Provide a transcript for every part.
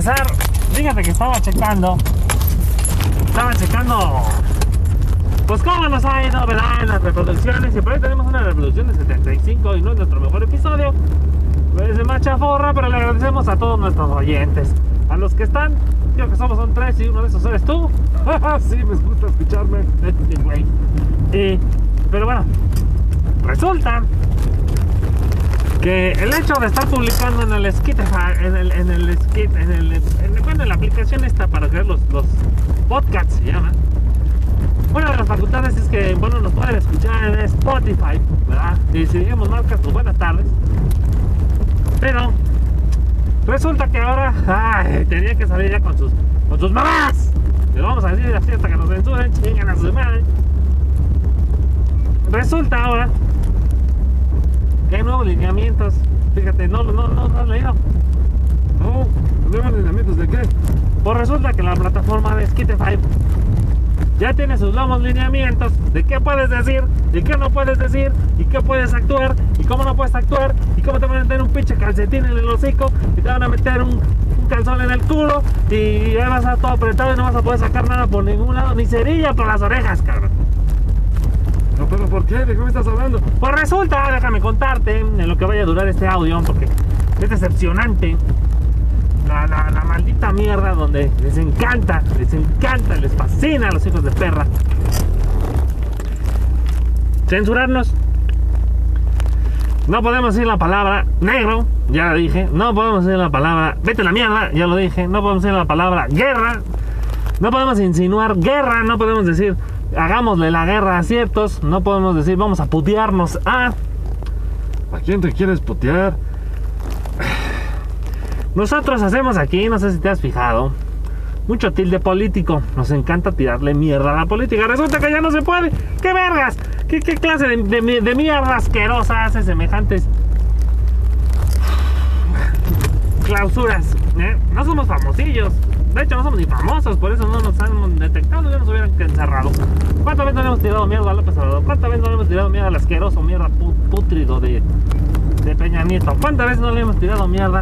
empezar, fíjate que estaba checando. Estaba checando. Pues cómo nos ha ido, ¿verdad? En las reproducciones. Y por ahí tenemos una reproducción de 75 y no es nuestro mejor episodio. Pues de macha forra, pero le agradecemos a todos nuestros oyentes. A los que están, creo que somos son tres y uno de esos eres tú. sí, me gusta escucharme. Güey. Y, pero bueno, resulta que el hecho de estar publicando en el skit en el, en el skit en el en, bueno, en la aplicación esta para crear los, los podcasts se llama. Una de las facultades es que bueno nos pueden escuchar en Spotify verdad y si digamos marcas pues buenas tardes. Pero resulta que ahora ay, tenía que salir ya con sus con sus mamás. Le vamos a decir así hasta que nos censuren chingan a su madre. Resulta ahora que hay nuevos lineamientos. Fíjate, no, no, no, no has leído. No, ¿nuevos lineamientos de qué? Pues resulta que la plataforma de Skitify ya tiene sus nuevos lineamientos de qué puedes decir, y qué no puedes decir, y qué puedes actuar, y cómo no puedes actuar, y cómo te van a meter un pinche calcetín en el hocico, y te van a meter un, calzón en el culo, y ya vas a estar todo apretado y no vas a poder sacar nada por ningún lado, ni cerilla por las orejas, cabrón. Pero ¿por qué? ¿De qué me estás hablando? Pues resulta, déjame contarte en lo que vaya a durar este audio, porque es decepcionante. La, la, la maldita mierda donde les encanta, les encanta, les fascina a los hijos de perra. Censurarnos. No podemos decir la palabra negro, ya la dije. No podemos decir la palabra vete a la mierda, ya lo dije. No podemos decir la palabra guerra. No podemos insinuar guerra, no podemos decir hagámosle la guerra a ciertos, no podemos decir vamos a putearnos a... ¿A quién te quieres putear? Nosotros hacemos aquí, no sé si te has fijado, mucho tilde político. Nos encanta tirarle mierda a la política. Resulta que ya no se puede. ¡Qué vergas! ¿Qué, qué clase de, de, de mierda asquerosa hace semejantes clausuras? ¿eh? No somos famosillos. De hecho, no somos ni famosos, por eso no nos han detectado, ya nos hubieran encerrado. ¿Cuántas veces no le hemos tirado mierda a López Obrador? ¿Cuántas veces no le hemos tirado mierda al asqueroso, mierda putrido de, de? ¿Cuántas veces no le hemos tirado mierda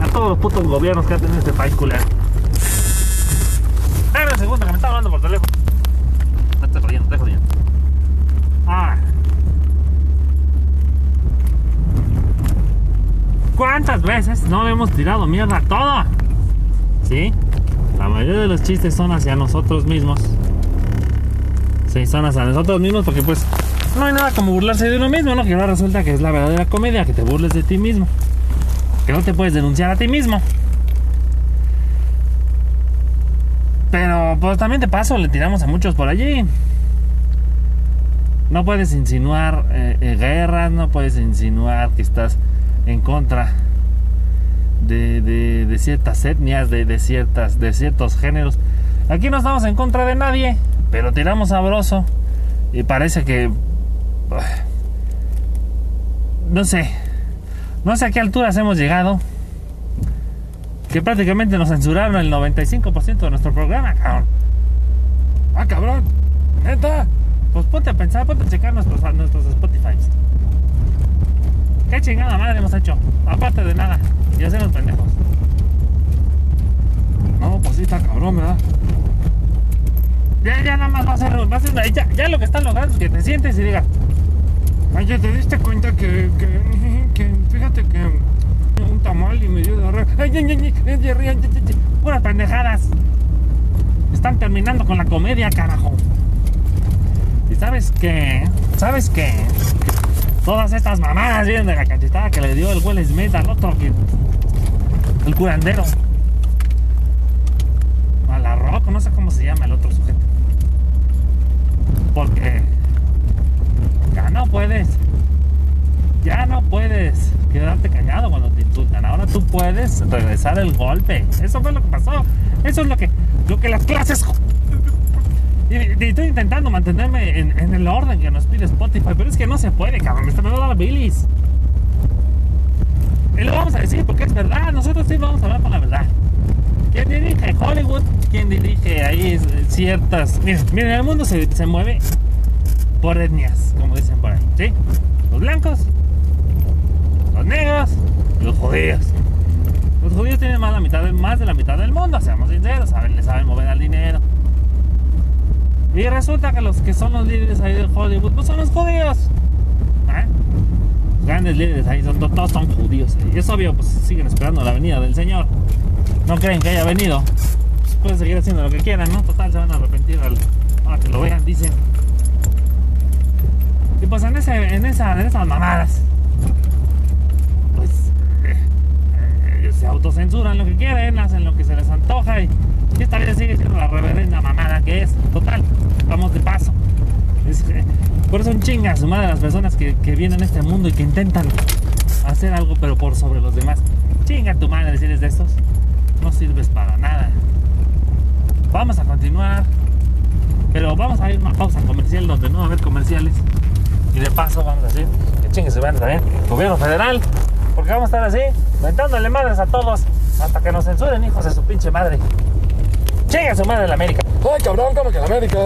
a todos los putos gobiernos que ha tenido este país culero? Espera un segundo que me está hablando por teléfono. No estoy jodiendo, estoy jodiendo. Ahora. ¿Cuántas veces no le hemos tirado mierda a todo? ¿Sí? La mayoría de los chistes son hacia nosotros mismos. Sí, son hacia nosotros mismos porque pues no hay nada como burlarse de uno mismo, ¿no? Que ahora resulta que es la verdadera comedia, que te burles de ti mismo. Que no te puedes denunciar a ti mismo. Pero pues también de paso le tiramos a muchos por allí. No puedes insinuar eh, eh, guerras, no puedes insinuar que estás en contra de, de, ciertas etnias, de, ciertas, de ciertos géneros. Aquí no estamos en contra de nadie, pero tiramos sabroso. Y parece que... No sé. No sé a qué alturas hemos llegado. Que prácticamente nos censuraron el 95% de nuestro programa, cabrón. Ah, cabrón. Neta. Pues ponte a pensar, ponte a checar nuestros, nuestros Spotify. ¿Qué chingada madre hemos hecho? Aparte de nada. Y hacemos pendejos. No, pues sí está cabrón, ¿verdad? Ya, ya nada más va a ser, va a ya, ya, lo que están logrando es que te sientes y digas. Oye, ¿te diste cuenta que, que, fíjate que un tamal y me dio de Puras pendejadas. Están terminando con la comedia, carajo. ¿Y sabes qué? ¿Sabes qué? Todas estas mamadas vienen de la cachetada que le dio el Will Smith al otro que. El curandero. A la no sé cómo se llama el otro sujeto. Porque. Ya no puedes. Ya no puedes quedarte callado cuando te insultan. Ahora tú puedes regresar el golpe. Eso fue lo que pasó. Eso es lo que, lo que las clases y, y, estoy intentando mantenerme en, en, el orden que nos pide Spotify, pero es que no se puede, cabrón. Me está dando la bilis. Y lo vamos a decir porque es verdad. Nosotros sí vamos a hablar con la verdad. ¿Quién dirige Hollywood? ¿Quién dirige ahí ciertas... Miren, miren el mundo se, se mueve por etnias, como dicen por ahí, ¿sí? Los blancos, los negros, los judíos. Los judíos tienen más, la mitad del- más de la mitad del mundo, seamos sinceros, saben, le saben mover al dinero. Y resulta que los que son los líderes ahí del Hollywood, pues son los judíos. ¿Eh? Los grandes líderes ahí, son, todos son judíos. Y es obvio, pues siguen esperando la venida del Señor. No creen que haya venido. Pues pueden seguir haciendo lo que quieran, ¿no? Total, se van a arrepentir al, ahora que lo vean, dicen. Y pues en, ese, en, esa, en esas mamadas, pues eh, eh, se autocensuran lo que quieren, hacen lo que se les antoja y, y esta vez sigue siendo la reverenda mamada que es. Total, vamos de paso. Por eso un chinga su madre las personas que, que vienen a este mundo y que intentan hacer algo pero por sobre los demás. Chinga tu madre si eres de estos. No sirves para nada. Vamos a continuar. Pero vamos a ir a una pausa comercial donde no va a haber comerciales. Y de paso vamos a decir que chingue se van también. Gobierno federal. Porque vamos a estar así, mentándole madres a todos. Hasta que nos censuren, hijos de su pinche madre. Chingue su madre la América. Ay, cabrón, como que la América.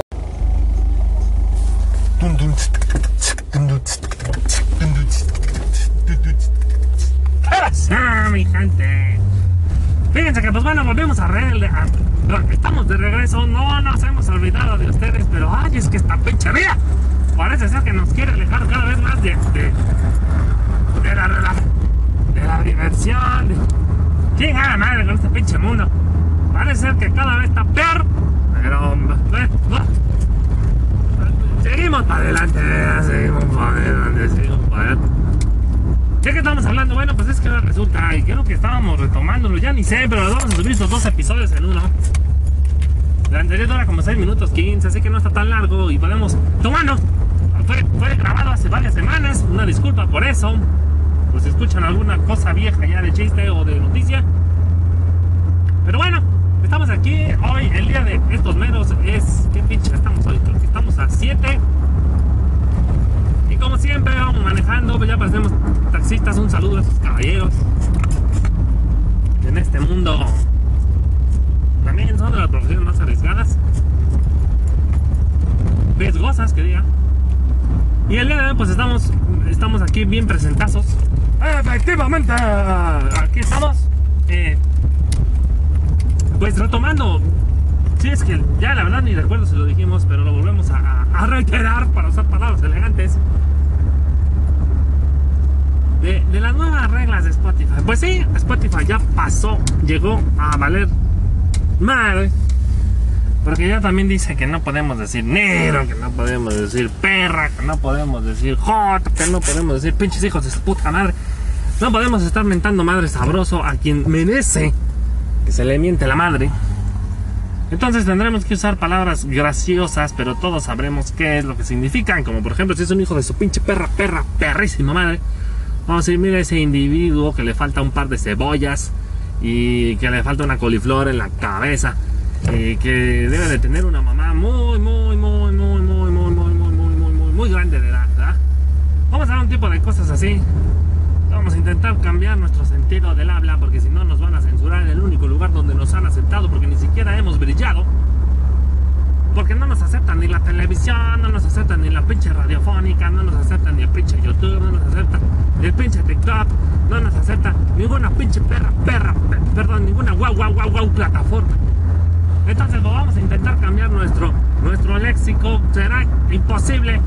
Ah, mi gente. Fíjense que, pues bueno, volvemos a re... a- Estamos de regreso. No nos hemos olvidado de ustedes, pero ay, es que esta pinche vida parece ser que nos quiere alejar cada vez más de. de, de la, de la diversión. De... Chingada madre con este pinche mundo. Parece que cada vez está peor, pero. Seguimos para adelante, seguimos para adelante, seguimos para. ¿De qué estamos hablando? Bueno, pues es que resulta, y creo que estábamos retomándolo, ya ni sé, pero vamos a subir estos dos episodios en uno. La anterior dura como 6 minutos 15, así que no está tan largo y podemos tomando. Fue, fue grabado hace varias semanas, una disculpa por eso. Pues escuchan alguna cosa vieja ya de chiste o de noticia. Pero bueno, estamos aquí hoy, el día de estos meros es. ¿Qué pinche estamos hoy? Creo que estamos a 7 y como siempre vamos manejando, pues ya parecemos taxistas, un saludo a esos caballeros. En este mundo también son de las profesiones más arriesgadas. Riesgosas, que diga. Y el día de hoy pues estamos, estamos aquí bien presentazos. Efectivamente, aquí estamos. eh, pues retomando. Sí, es que ya la verdad ni recuerdo si lo dijimos, pero lo volvemos a, a- reiterar para usar palabras elegantes. De, las nuevas reglas de Spotify. Pues sí, Spotify ya pasó, llegó a valer madre. Porque ya también dice que no podemos decir negro, que no podemos decir perra, que no podemos decir hot, que no podemos decir pinches hijos de su puta madre. No podemos estar mentando madre sabroso a quien merece que se le miente la madre. Entonces tendremos que usar palabras graciosas, pero todos sabremos qué es lo que significan. Como por ejemplo, si es un hijo de su pinche perra, perra, perrísima madre. Vamos a decir, mira ese individuo que le falta un par de cebollas y que le falta una coliflor en la cabeza. Y que debe de tener una mamá muy, muy, muy, muy, muy, muy, muy, muy, muy, muy, muy, grande de edad, ¿verdad? Vamos a dar un tipo de cosas así. Vamos a intentar cambiar nuestro sentido del habla porque si no nos van a censurar en el único lugar donde nos han aceptado porque ni siquiera hemos brillado. Porque no nos aceptan ni la televisión, no nos aceptan ni la pinche radiofónica, no nos aceptan ni el pinche YouTube, no nos aceptan ni el pinche TikTok, no nos acepta ninguna pinche perra, perra, pe- perdón, ninguna guau, guau, guau, guau plataforma. Entonces vamos a intentar cambiar nuestro, nuestro léxico. Será imposible.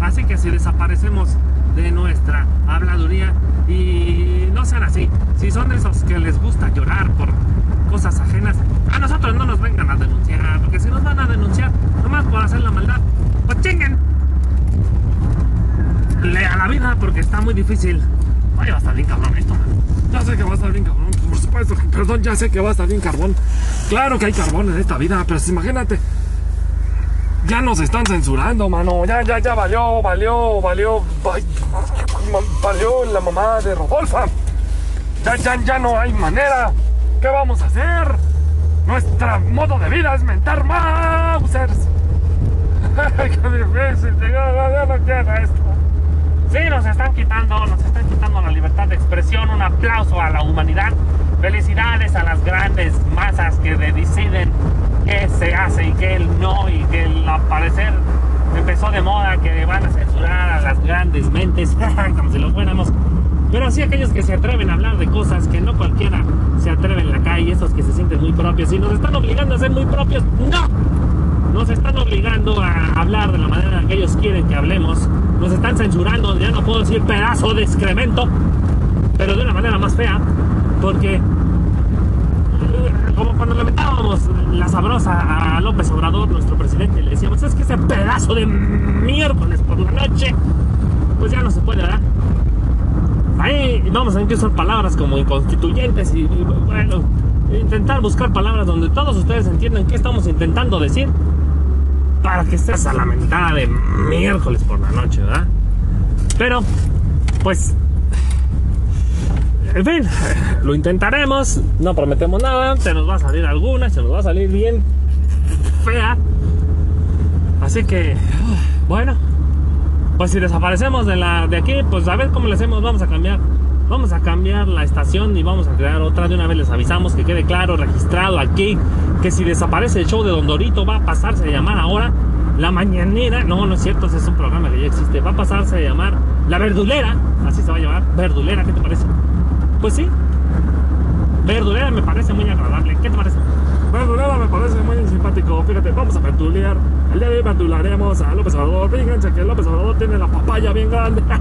Así que si desaparecemos de nuestra habladuría y no sean así, si son esos que les gusta llorar por cosas ajenas, a nosotros no nos vengan a denunciar, porque si nos van a denunciar nomás por hacer la maldad, pues chinguen. Le a la vida porque está muy difícil. Oye, va a estar bien cabrón esto. Ya sé que va a estar bien cabrón, por supuesto. Perdón, ya sé que va a estar bien carbón. Claro que hay carbón en esta vida, pero imagínate. Ya nos están censurando, mano. Ya, ya, ya valió, valió, valió. Valió la mamá de Rodolfa. Ya, ya, ya no hay manera. ¿Qué vamos a hacer? Nuestro modo de vida es mentar Mausers. Qué difícil. Ya no quiero esto. Sí, nos están quitando, nos están quitando la libertad de expresión. Un aplauso a la humanidad. Felicidades a las grandes masas que de- deciden qué se hace y qué no. Y que al parecer empezó de moda que van a censurar a las grandes mentes, como si lo fuéramos. Pero así aquellos que se atreven a hablar de cosas que no cualquiera se atreve en la calle, esos que se sienten muy propios y nos están obligando a ser muy propios, no. Nos están obligando a hablar de la manera que ellos quieren que hablemos. Nos están censurando, ya no puedo decir pedazo de excremento, pero de una manera más fea, porque como cuando le metábamos la sabrosa a López Obrador, nuestro presidente, le decíamos, es que ese pedazo de miércoles por la noche, pues ya no se puede, ¿verdad? Ahí vamos a tener que usar palabras como inconstituyentes y, y, bueno, intentar buscar palabras donde todos ustedes entiendan qué estamos intentando decir para que estés a la mentada de miércoles por la noche, ¿verdad? Pero, pues, en fin, lo intentaremos, no prometemos nada, se nos va a salir alguna, se nos va a salir bien fea. Así que, bueno, pues si desaparecemos de la de aquí, pues a ver cómo le hacemos, vamos a cambiar. Vamos a cambiar la estación y vamos a crear otra. De una vez les avisamos que quede claro, registrado aquí, que si desaparece el show de Don Dorito va a pasarse a llamar ahora La Mañanera. No, no es cierto, es un programa que ya existe. Va a pasarse a llamar La Verdulera, así se va a llamar. Verdulera, ¿qué te parece? Pues sí. Verdulera me parece muy agradable. ¿Qué te parece? Verdulera me parece muy simpático. Fíjate, vamos a verdulear. El día de hoy verdularemos a López Obrador. Fíjense que López Obrador tiene la papaya bien grande.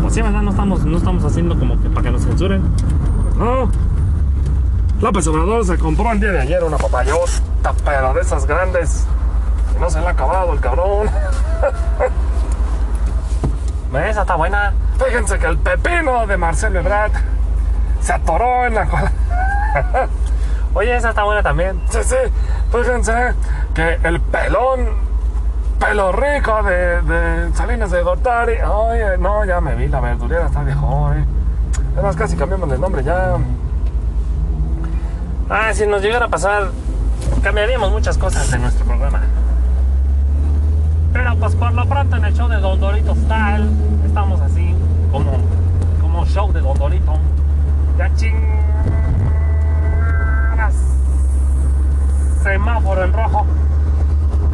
Pues sí, ¿verdad? No estamos, no estamos haciendo como que para que nos censuren. No. López Obrador se compró el día de ayer una papayota, pero de esas grandes. Y no se le ha acabado el cabrón. Esa está buena. Fíjense que el pepino de Marcelo Ebrard se atoró en la cola. Oye, esa está buena también. Sí, sí. Fíjense que el pelón, pelo rico de, de Salinas de Gortari. Oye, no, ya me vi, la verdurera está viejo, eh. Además, casi cambiamos de nombre ya. Ah, si nos llegara a pasar, cambiaríamos muchas cosas de nuestro programa. Pero pues por lo pronto en el show de Don Dorito Style estamos así, como, como show de Don Dorito. Ya chingas. Semáforo en rojo.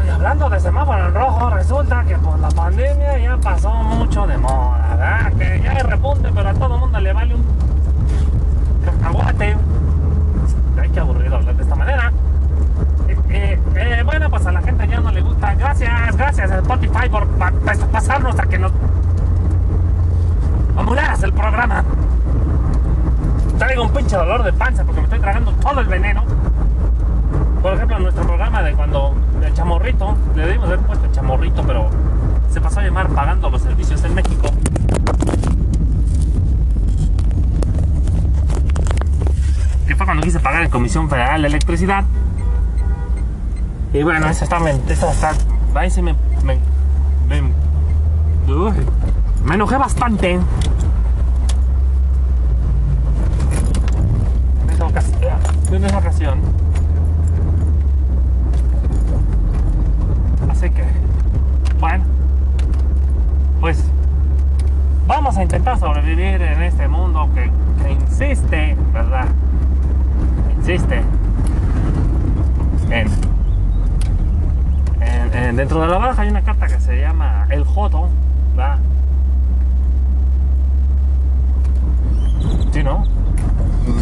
Y hablando de semáforo en rojo, resulta que por la pandemia ya pasó mucho de moda, ¿verdad? Que ya hay repunte, pero a todo el mundo le vale un cacahuate. Ay, qué aburrido hablar de esta manera. Eh, eh, bueno, pues a la gente ya no le gusta. Gracias, gracias Por pa- pa- pasarnos a que nos amularas el programa. Traigo un pinche dolor de panza porque me estoy tragando todo el veneno. Por ejemplo, en nuestro programa de cuando el chamorrito, le debimos haber puesto el chamorrito, pero se pasó a llamar pagando los servicios en México. Que fue cuando quise pagar en Comisión Federal de Electricidad. Y bueno, esa está, esa está, ahí me, me, uy, me enojé bastante. En esa ocasión, en esa ocasión. Así que, bueno, pues vamos a intentar sobrevivir en este mundo que, que insiste, ¿verdad? Insiste en en- en- dentro de la baraja hay una carta que se llama El Joto, ¿no?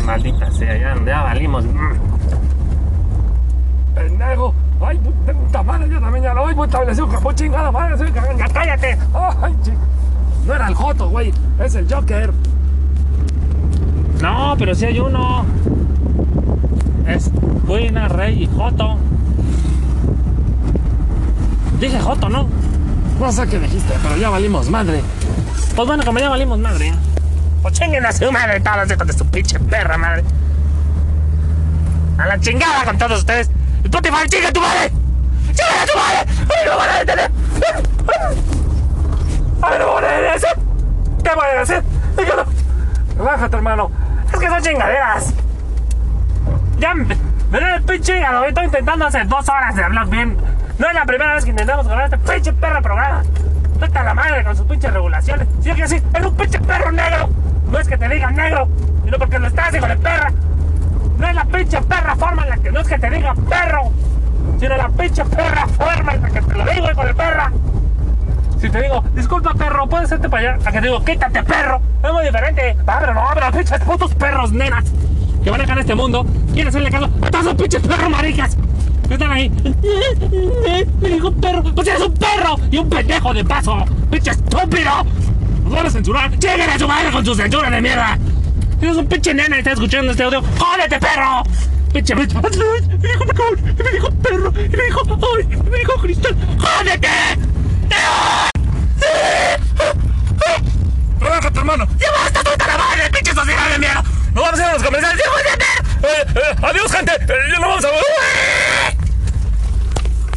Maldita sea, ya, ya valimos. Pendejo. Ay, puta, madre, yo también ya lo establecer un capó chingada madre. soy cagón. ¡Ya cállate! No era el Joto, güey. Es el Joker. No, pero si hay uno. Es Buena, Rey y Joto. Dije Joto, ¿no? No sé qué dijiste, pero ya valimos madre. Pues bueno, como ya valimos madre. Pues chinguen a su madre todos hijos de su pinche perra madre. A la chingada con todos ustedes. Spotify, chinga a tu madre. ¡Chinga tu madre! ¡Ay, no van a detener! ¡Ay, no van a detener! ¿Qué van a hacer? Relájate, hermano. Es que son chingaderas. Ya me me el pinche hígado. Estoy intentando hace dos horas de hablar bien. No es la primera vez que intentamos grabar este pinche perro programa. Vete a la madre con sus pinches regulaciones. Si es que sí, es un pinche perro negro. No es que te digan negro, sino porque lo estás, hijo de perra. No es la pinche perra forma en la que no es que te diga perro, sino la pinche perra forma en la que te lo digo, hijo de perra. Si te digo, disculpa perro, puedes hacerte para allá, a que te digo, quítate perro, es muy diferente. Ah, pero no, pero pinches putos perros, nenas, que van acá en este mundo, quieren hacerle caso a todos esos pinches perros maricas. que están ahí. Me dijo perro, pues eres un perro y un pendejo de paso, pinche estúpido. Nos van a censurar, lleguen a su madre con su censura de mierda. Eres un pinche nena y estás escuchando este audio, ¡jódete, perro! Pinche bicho. Me dijo Nicole, y me dijo perro, y me dijo, ¡ay! y me dijo Cristal, ¡jódete! Relájate, hermano. ¡Ya basta, la madre, pinche sociedad de mierda! Nos vamos a ir a los comerciales. ¡Jódete! Eh, eh, adiós, gente. Eh, ya no vamos a...